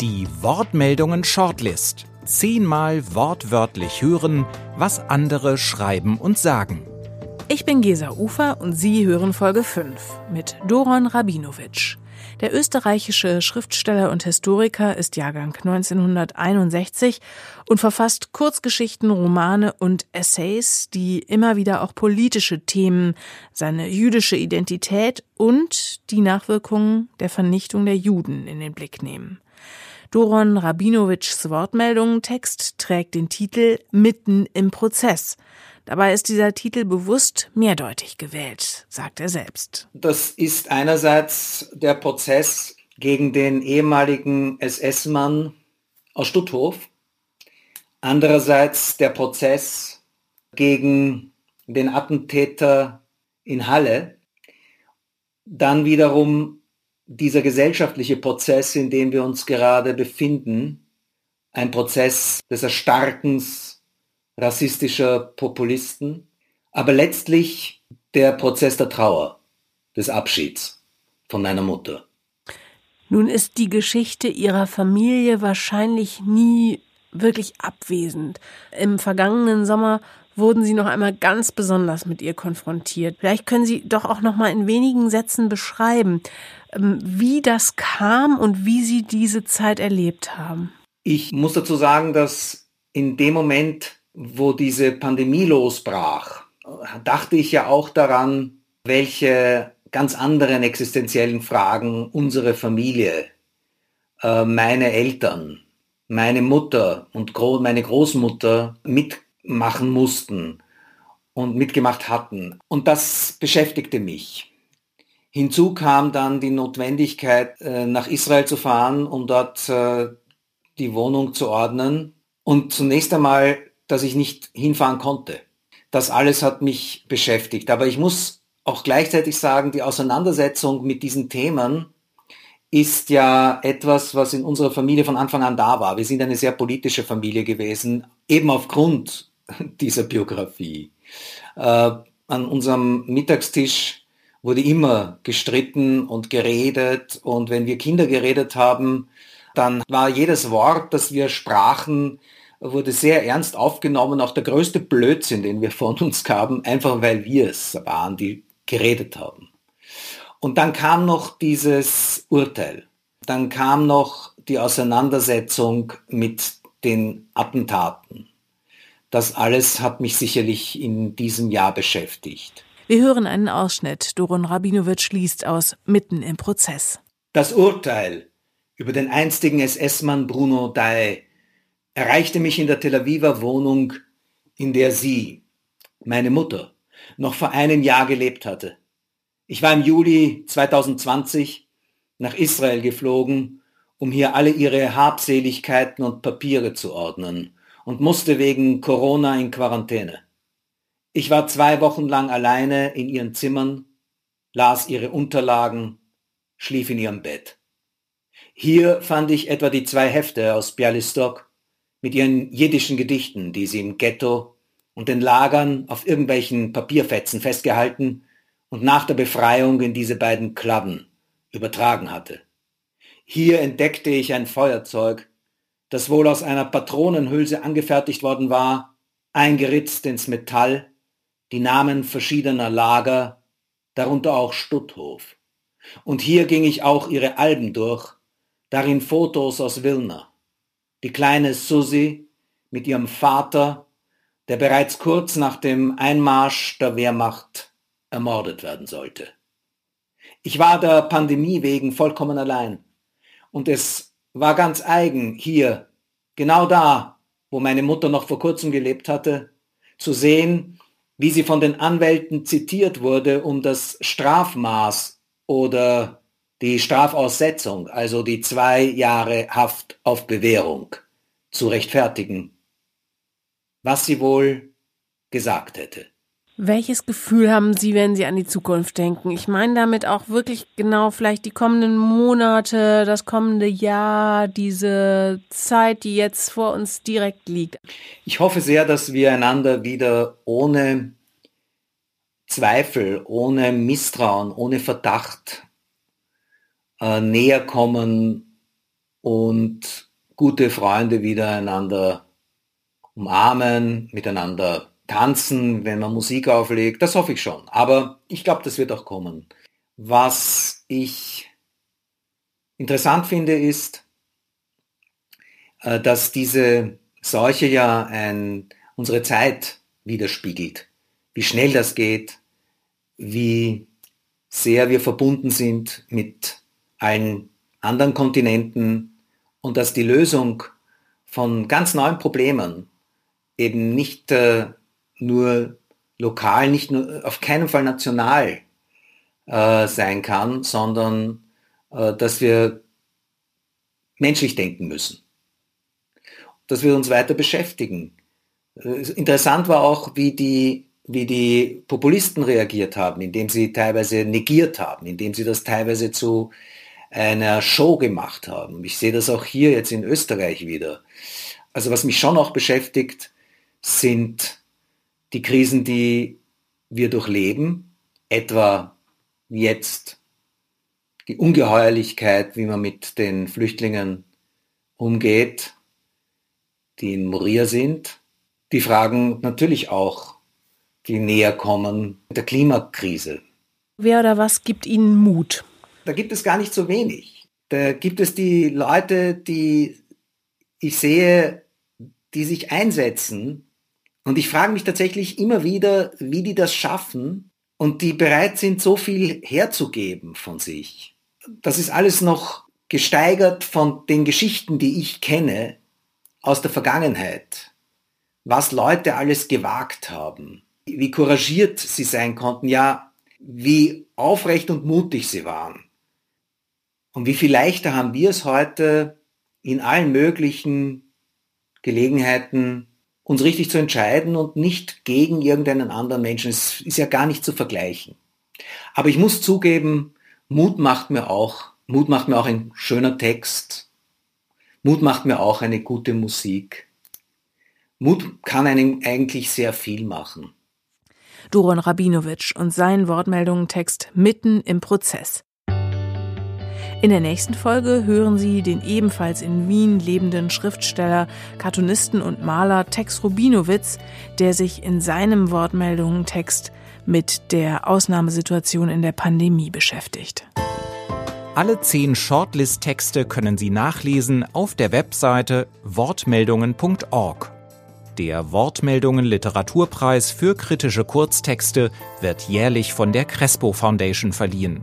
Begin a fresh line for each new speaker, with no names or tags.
Die Wortmeldungen Shortlist. Zehnmal wortwörtlich hören, was andere schreiben und sagen.
Ich bin Gesa Ufer und Sie hören Folge 5 mit Doron Rabinowitsch. Der österreichische Schriftsteller und Historiker ist Jahrgang 1961 und verfasst Kurzgeschichten, Romane und Essays, die immer wieder auch politische Themen, seine jüdische Identität und die Nachwirkungen der Vernichtung der Juden in den Blick nehmen. Doron Rabinowitschs Wortmeldungen-Text trägt den Titel Mitten im Prozess. Dabei ist dieser Titel bewusst mehrdeutig gewählt, sagt er selbst.
Das ist einerseits der Prozess gegen den ehemaligen SS-Mann aus Stutthof, andererseits der Prozess gegen den Attentäter in Halle, dann wiederum dieser gesellschaftliche Prozess, in dem wir uns gerade befinden, ein Prozess des Erstarkens rassistischer Populisten, aber letztlich der Prozess der Trauer, des Abschieds von meiner Mutter.
Nun ist die Geschichte ihrer Familie wahrscheinlich nie wirklich abwesend. Im vergangenen Sommer wurden Sie noch einmal ganz besonders mit ihr konfrontiert. Vielleicht können Sie doch auch noch mal in wenigen Sätzen beschreiben, ähm, wie das kam und wie Sie diese Zeit erlebt haben.
Ich muss dazu sagen, dass in dem Moment, wo diese Pandemie losbrach, dachte ich ja auch daran, welche ganz anderen existenziellen Fragen unsere Familie, äh, meine Eltern, meine Mutter und meine Großmutter mitmachen mussten und mitgemacht hatten. Und das beschäftigte mich. Hinzu kam dann die Notwendigkeit, äh, nach Israel zu fahren, um dort äh, die Wohnung zu ordnen. Und zunächst einmal dass ich nicht hinfahren konnte. Das alles hat mich beschäftigt. Aber ich muss auch gleichzeitig sagen, die Auseinandersetzung mit diesen Themen ist ja etwas, was in unserer Familie von Anfang an da war. Wir sind eine sehr politische Familie gewesen, eben aufgrund dieser Biografie. Äh, an unserem Mittagstisch wurde immer gestritten und geredet und wenn wir Kinder geredet haben, dann war jedes Wort, das wir sprachen, wurde sehr ernst aufgenommen, auch der größte Blödsinn, den wir von uns gaben, einfach weil wir es waren, die geredet haben. Und dann kam noch dieses Urteil. Dann kam noch die Auseinandersetzung mit den Attentaten. Das alles hat mich sicherlich in diesem Jahr beschäftigt.
Wir hören einen Ausschnitt. Doron Rabinowitsch liest aus Mitten im Prozess.
Das Urteil über den einstigen SS-Mann Bruno Dai erreichte mich in der Tel Aviver Wohnung, in der sie, meine Mutter, noch vor einem Jahr gelebt hatte. Ich war im Juli 2020 nach Israel geflogen, um hier alle ihre Habseligkeiten und Papiere zu ordnen und musste wegen Corona in Quarantäne. Ich war zwei Wochen lang alleine in ihren Zimmern, las ihre Unterlagen, schlief in ihrem Bett. Hier fand ich etwa die zwei Hefte aus Bialystok mit ihren jiddischen Gedichten, die sie im Ghetto und den Lagern auf irgendwelchen Papierfetzen festgehalten und nach der Befreiung in diese beiden Klabben übertragen hatte. Hier entdeckte ich ein Feuerzeug, das wohl aus einer Patronenhülse angefertigt worden war, eingeritzt ins Metall, die Namen verschiedener Lager, darunter auch Stutthof. Und hier ging ich auch ihre Alben durch, darin Fotos aus Wilna die kleine Susi mit ihrem Vater, der bereits kurz nach dem Einmarsch der Wehrmacht ermordet werden sollte. Ich war der Pandemie wegen vollkommen allein und es war ganz eigen hier, genau da, wo meine Mutter noch vor kurzem gelebt hatte, zu sehen, wie sie von den Anwälten zitiert wurde, um das Strafmaß oder die Strafaussetzung, also die zwei Jahre Haft auf Bewährung, zu rechtfertigen, was sie wohl gesagt hätte.
Welches Gefühl haben Sie, wenn Sie an die Zukunft denken? Ich meine damit auch wirklich genau vielleicht die kommenden Monate, das kommende Jahr, diese Zeit, die jetzt vor uns direkt liegt.
Ich hoffe sehr, dass wir einander wieder ohne Zweifel, ohne Misstrauen, ohne Verdacht äh, näher kommen und gute Freunde wieder einander umarmen, miteinander tanzen, wenn man Musik auflegt. Das hoffe ich schon. Aber ich glaube, das wird auch kommen. Was ich interessant finde, ist, äh, dass diese Seuche ja ein, unsere Zeit widerspiegelt. Wie schnell das geht, wie sehr wir verbunden sind mit allen anderen Kontinenten und dass die Lösung von ganz neuen Problemen eben nicht äh, nur lokal, nicht nur auf keinen Fall national äh, sein kann, sondern äh, dass wir menschlich denken müssen. Dass wir uns weiter beschäftigen. Äh, interessant war auch, wie die, wie die Populisten reagiert haben, indem sie teilweise negiert haben, indem sie das teilweise zu einer Show gemacht haben. Ich sehe das auch hier jetzt in Österreich wieder. Also was mich schon auch beschäftigt, sind die Krisen, die wir durchleben, etwa jetzt die Ungeheuerlichkeit, wie man mit den Flüchtlingen umgeht, die in Moria sind. Die Fragen natürlich auch, die näher kommen der Klimakrise.
Wer oder was gibt Ihnen Mut?
Da gibt es gar nicht so wenig. Da gibt es die Leute, die ich sehe, die sich einsetzen und ich frage mich tatsächlich immer wieder, wie die das schaffen und die bereit sind, so viel herzugeben von sich. Das ist alles noch gesteigert von den Geschichten, die ich kenne aus der Vergangenheit. Was Leute alles gewagt haben, wie couragiert sie sein konnten, ja, wie aufrecht und mutig sie waren. Und wie viel leichter haben wir es heute in allen möglichen Gelegenheiten uns richtig zu entscheiden und nicht gegen irgendeinen anderen Menschen. Es ist ja gar nicht zu vergleichen. Aber ich muss zugeben, Mut macht mir auch, Mut macht mir auch ein schöner Text. Mut macht mir auch eine gute Musik. Mut kann einem eigentlich sehr viel machen.
Doron Rabinowitsch und sein Wortmeldungen-Text mitten im Prozess. In der nächsten Folge hören Sie den ebenfalls in Wien lebenden Schriftsteller, Cartoonisten und Maler Tex Rubinowitz, der sich in seinem Wortmeldungen-Text mit der Ausnahmesituation in der Pandemie beschäftigt.
Alle zehn Shortlist-Texte können Sie nachlesen auf der Webseite wortmeldungen.org. Der Wortmeldungen Literaturpreis für kritische Kurztexte wird jährlich von der Crespo Foundation verliehen.